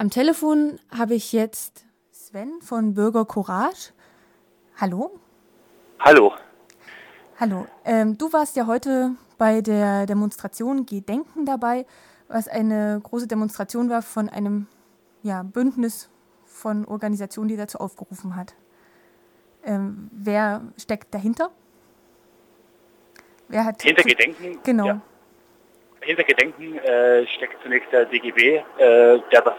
Am Telefon habe ich jetzt Sven von Bürger Courage. Hallo? Hallo. Hallo. Ähm, du warst ja heute bei der Demonstration Gedenken dabei, was eine große Demonstration war von einem ja, Bündnis von Organisationen, die dazu aufgerufen hat. Ähm, wer steckt dahinter? Wer hat Hinter Gedenken? Genau. Ja. Hinter Gedenken äh, steckt zunächst der DGB, äh, der das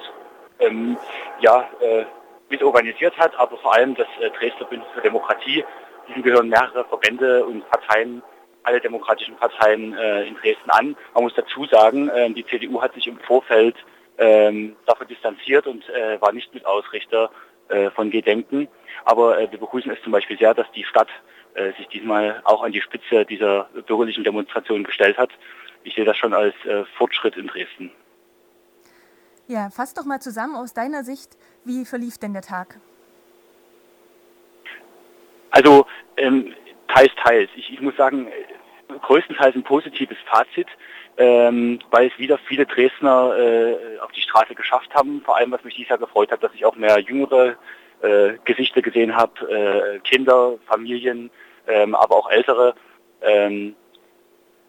ähm, ja, äh, mit organisiert hat, aber vor allem das äh, Dresdner Bündnis für Demokratie. Diesem gehören mehrere Verbände und Parteien, alle demokratischen Parteien äh, in Dresden an. Man muss dazu sagen, äh, die CDU hat sich im Vorfeld ähm, davon distanziert und äh, war nicht mit Ausrichter äh, von Gedenken. Aber äh, wir begrüßen es zum Beispiel sehr, dass die Stadt äh, sich diesmal auch an die Spitze dieser bürgerlichen Demonstration gestellt hat. Ich sehe das schon als äh, Fortschritt in Dresden. Ja, fass doch mal zusammen aus deiner Sicht, wie verlief denn der Tag? Also ähm, teils, teils. Ich, ich muss sagen, größtenteils ein positives Fazit, ähm, weil es wieder viele Dresdner äh, auf die Straße geschafft haben. Vor allem, was mich dieses Jahr gefreut hat, dass ich auch mehr jüngere äh, Gesichter gesehen habe, äh, Kinder, Familien, ähm, aber auch ältere. Ähm,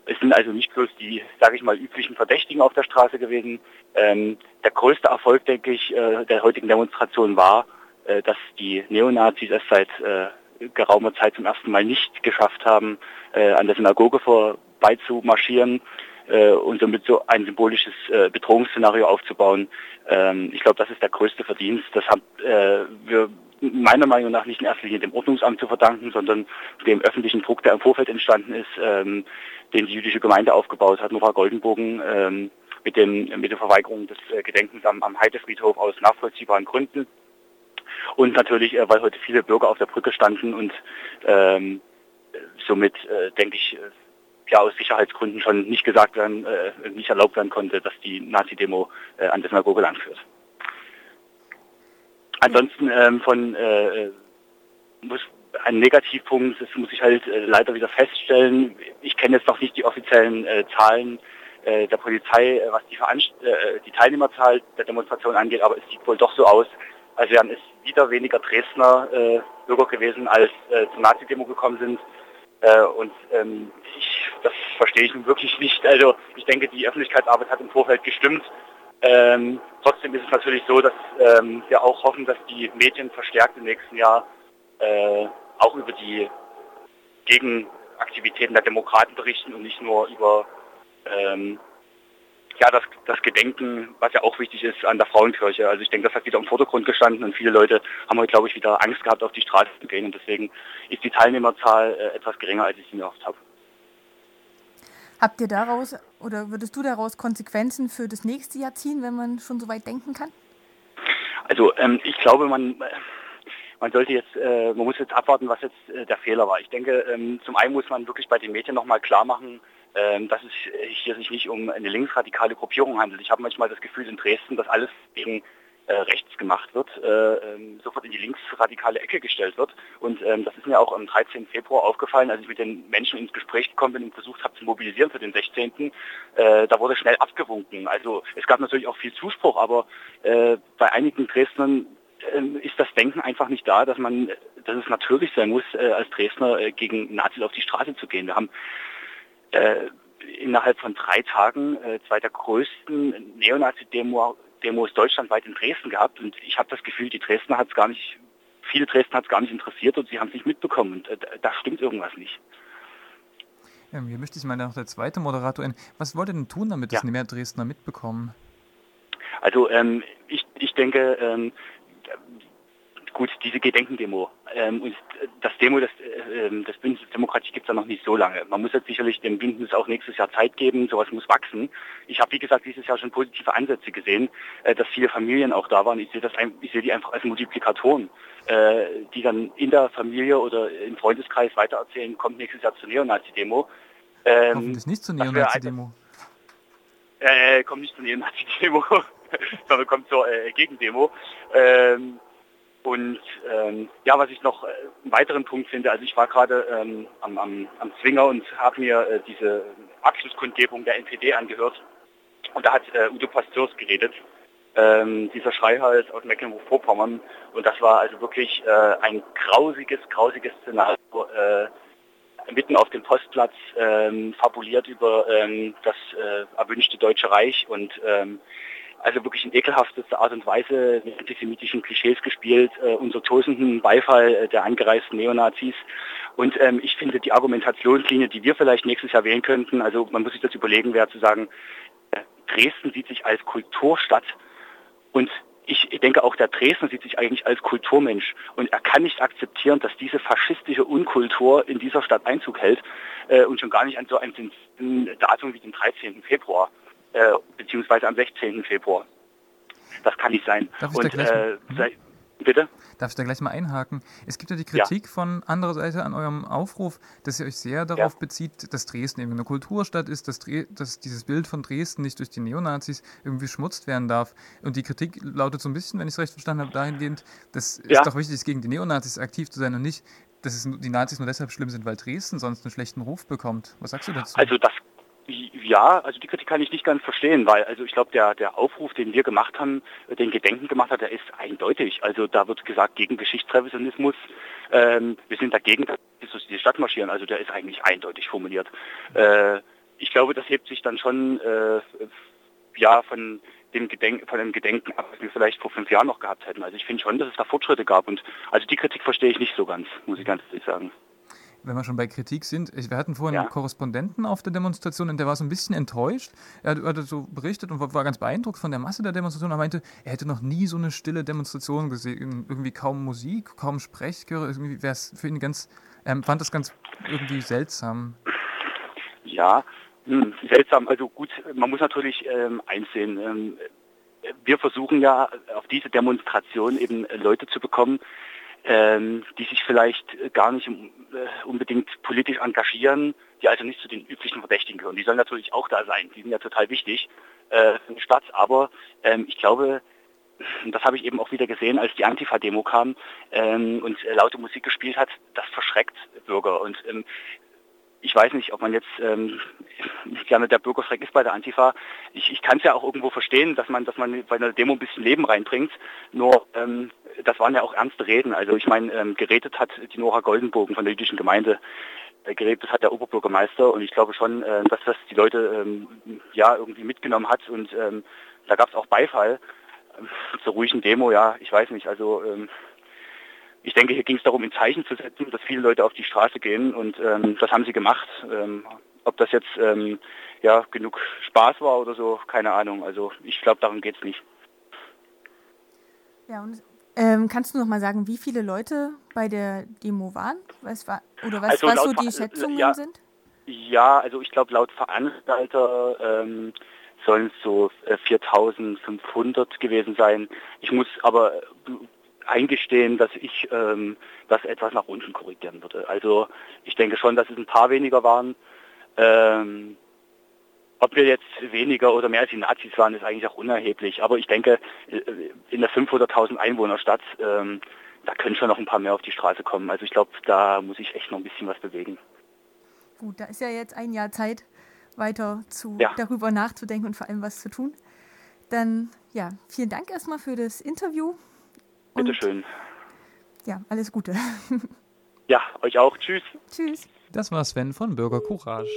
es sind also nicht bloß die, sage ich mal, üblichen Verdächtigen auf der Straße gewesen. Ähm, der größte Erfolg, denke ich, äh, der heutigen Demonstration war, äh, dass die Neonazis es seit äh, geraumer Zeit zum ersten Mal nicht geschafft haben, äh, an der Synagoge vorbeizumarschieren äh, und somit so ein symbolisches äh, Bedrohungsszenario aufzubauen. Ähm, ich glaube, das ist der größte Verdienst. Das haben wir meiner Meinung nach nicht in erster Linie dem Ordnungsamt zu verdanken, sondern dem öffentlichen Druck, der im Vorfeld entstanden ist, ähm, den die jüdische Gemeinde aufgebaut hat, Nora Goldenbogen, ähm, mit, dem, mit der Verweigerung des äh, Gedenkens am, am Heidefriedhof aus nachvollziehbaren Gründen. Und natürlich, äh, weil heute viele Bürger auf der Brücke standen und ähm, somit, äh, denke ich, äh, ja aus Sicherheitsgründen schon nicht gesagt werden, äh, nicht erlaubt werden konnte, dass die Nazi-Demo äh, an der Synagoge langführt. Ansonsten ähm, von äh, muss ein Negativpunkt, das muss ich halt äh, leider wieder feststellen. Ich kenne jetzt noch nicht die offiziellen äh, Zahlen äh, der Polizei, äh, was die, Veranst äh, die Teilnehmerzahl der Demonstration angeht, aber es sieht wohl doch so aus, als wären es wieder weniger Dresdner äh, Bürger gewesen, als äh, zur Nazi-Demo gekommen sind. Äh, und ähm, ich, das verstehe ich nun wirklich nicht. Also ich denke, die Öffentlichkeitsarbeit hat im Vorfeld gestimmt. Ähm, trotzdem ist es natürlich so, dass ähm, wir auch hoffen, dass die Medien verstärkt im nächsten Jahr äh, auch über die Gegenaktivitäten der Demokraten berichten und nicht nur über ähm, ja, das, das Gedenken, was ja auch wichtig ist, an der Frauenkirche. Also ich denke, das hat wieder im Vordergrund gestanden und viele Leute haben heute, glaube ich, wieder Angst gehabt, auf die Straße zu gehen und deswegen ist die Teilnehmerzahl äh, etwas geringer, als ich sie mir erhofft habe. Habt ihr daraus oder würdest du daraus Konsequenzen für das nächste Jahr ziehen, wenn man schon so weit denken kann? Also ähm, ich glaube, man, man sollte jetzt, äh, man muss jetzt abwarten, was jetzt äh, der Fehler war. Ich denke, ähm, zum einen muss man wirklich bei den Medien nochmal klar machen, ähm, dass es hier sich nicht um eine linksradikale Gruppierung handelt. Ich habe manchmal das Gefühl in Dresden, dass alles gegen äh, rechts gemacht wird, äh, ähm, sofort in die linksradikale Ecke gestellt wird. Und ähm, das ist mir auch am 13. Februar aufgefallen, als ich mit den Menschen ins Gespräch gekommen bin und versucht habe zu mobilisieren für den 16. Äh, da wurde schnell abgewunken. Also es gab natürlich auch viel Zuspruch, aber äh, bei einigen Dresdnern ähm, ist das Denken einfach nicht da, dass man, dass es natürlich sein muss, äh, als Dresdner äh, gegen Nazis auf die Straße zu gehen. Wir haben äh, innerhalb von drei Tagen äh, zwei der größten Neonazi-Demo Demos deutschlandweit in Dresden gehabt und ich habe das Gefühl, die Dresdner hat es gar nicht, viele Dresden hat es gar nicht interessiert und sie haben es nicht mitbekommen und äh, da stimmt irgendwas nicht. Ja, hier möchte ich mal noch der zweite Moderator ein. Was wollt ihr denn tun, damit ja. das mehr Dresdner mitbekommen? Also ähm, ich, ich denke, ähm, gut, diese Gedenkendemo ähm, und das Demo des, äh, ähm, des Bündnisses Demokratie gibt es ja noch nicht so lange. Man muss jetzt sicherlich dem Bündnis auch nächstes Jahr Zeit geben, sowas muss wachsen. Ich habe, wie gesagt, dieses Jahr schon positive Ansätze gesehen, äh, dass viele Familien auch da waren. Ich sehe das ein, ich sehe die einfach als Multiplikatoren, äh, die dann in der Familie oder im Freundeskreis weitererzählen, kommt nächstes Jahr zur Neonazi-Demo. Ähm, Hoffentlich nicht zur Neonazi-Demo. Äh, kommt nicht zur Neonazi-Demo, sondern kommt zur äh, Gegendemo. Ähm, und ähm, ja, was ich noch äh, einen weiteren Punkt finde, also ich war gerade ähm, am, am, am Zwinger und habe mir äh, diese Abschlusskundgebung der NPD angehört und da hat äh, Udo Pasteurs geredet ähm, dieser Schreihals aus Mecklenburg-Vorpommern. Und das war also wirklich äh, ein grausiges, grausiges Szenario. Äh, mitten auf dem Postplatz ähm, fabuliert über ähm, das äh, erwünschte Deutsche Reich und ähm, also wirklich in ekelhaftester Art und Weise mit antisemitischen Klischees gespielt, äh, unter tosenden Beifall äh, der angereisten Neonazis. Und ähm, ich finde die Argumentationslinie, die wir vielleicht nächstes Jahr wählen könnten, also man muss sich das überlegen, wäre zu sagen, äh, Dresden sieht sich als Kulturstadt und ich denke auch der Dresdner sieht sich eigentlich als Kulturmensch und er kann nicht akzeptieren, dass diese faschistische Unkultur in dieser Stadt Einzug hält äh, und schon gar nicht an so einem Datum wie dem 13. Februar äh, beziehungsweise am 16. Februar. Das kann nicht sein. Darf ich und, da äh, sei, Bitte? Darf ich da gleich mal einhaken? Es gibt ja die Kritik ja. von anderer Seite an eurem Aufruf, dass ihr euch sehr darauf ja. bezieht, dass Dresden eben eine Kulturstadt ist, dass, dass, dieses Bild von Dresden nicht durch die Neonazis irgendwie schmutzt werden darf. Und die Kritik lautet so ein bisschen, wenn ich es recht verstanden habe, dahingehend, dass ja. es doch wichtig ist, gegen die Neonazis aktiv zu sein und nicht, dass es die Nazis nur deshalb schlimm sind, weil Dresden sonst einen schlechten Ruf bekommt. Was sagst du dazu? Also das ja, also die Kritik kann ich nicht ganz verstehen, weil also ich glaube, der, der Aufruf, den wir gemacht haben, den Gedenken gemacht hat, der ist eindeutig. Also da wird gesagt, gegen Geschichtsrevisionismus, ähm, wir sind dagegen, dass die Stadt marschieren. Also der ist eigentlich eindeutig formuliert. Äh, ich glaube, das hebt sich dann schon äh, ja von dem Gedenken, von dem Gedenken ab, was wir vielleicht vor fünf Jahren noch gehabt hätten. Also ich finde schon, dass es da Fortschritte gab und also die Kritik verstehe ich nicht so ganz, muss ich ganz ehrlich sagen wenn wir schon bei Kritik sind, wir hatten vorhin ja. einen Korrespondenten auf der Demonstration und der war so ein bisschen enttäuscht. Er hat, so berichtet und war ganz beeindruckt von der Masse der Demonstration. Er meinte, er hätte noch nie so eine stille Demonstration gesehen. Irgendwie kaum Musik, kaum Sprechchöre. Irgendwie wäre es für ihn ganz, er fand das ganz irgendwie seltsam. Ja, hm, seltsam. Also gut, man muss natürlich ähm, einsehen. Ähm, wir versuchen ja auf diese Demonstration eben Leute zu bekommen, ähm, die sich vielleicht gar nicht äh, unbedingt politisch engagieren, die also nicht zu den üblichen Verdächtigen gehören. Die sollen natürlich auch da sein, die sind ja total wichtig äh, für die Stadt, aber ähm, ich glaube, das habe ich eben auch wieder gesehen, als die Antifa-Demo kam ähm, und äh, laute Musik gespielt hat, das verschreckt Bürger. Und ähm, ich weiß nicht, ob man jetzt ähm, gerne der Bürgerschreck ist bei der Antifa. Ich, ich kann es ja auch irgendwo verstehen, dass man, dass man bei einer Demo ein bisschen Leben reinbringt. Nur ähm, das waren ja auch ernste Reden. Also ich meine, ähm, geredet hat die Nora Goldenbogen von der jüdischen Gemeinde. Äh, geredet hat der Oberbürgermeister und ich glaube schon, äh, dass das die Leute ähm, ja irgendwie mitgenommen hat und ähm, da gab es auch Beifall ähm, zur ruhigen Demo. Ja, ich weiß nicht. Also ähm, ich denke, hier ging es darum, ein Zeichen zu setzen, dass viele Leute auf die Straße gehen und ähm, das haben sie gemacht. Ob das jetzt ja genug Spaß war oder so, keine Ahnung. Also ich glaube, darum geht es nicht. Ja, und ähm, kannst du noch mal sagen, wie viele Leute bei der Demo waren? Was war, oder was, also was so die Schätzungen ja, sind? Ja, also ich glaube, laut Veranstalter ähm, sollen es so äh, 4.500 gewesen sein. Ich muss aber eingestehen, dass ich ähm, das etwas nach unten korrigieren würde. Also ich denke schon, dass es ein paar weniger waren. Ähm, ob wir jetzt weniger oder mehr als die Nazis waren, ist eigentlich auch unerheblich. Aber ich denke, äh, in der 500.000 Einwohnerstadt, ähm, da können schon noch ein paar mehr auf die Straße kommen. Also ich glaube, da muss ich echt noch ein bisschen was bewegen. Gut, da ist ja jetzt ein Jahr Zeit, weiter zu, ja. darüber nachzudenken und vor allem was zu tun. Dann ja, vielen Dank erstmal für das Interview. Bitteschön. Ja, alles Gute. ja, euch auch. Tschüss. Tschüss. Das war Sven von Bürger Courage.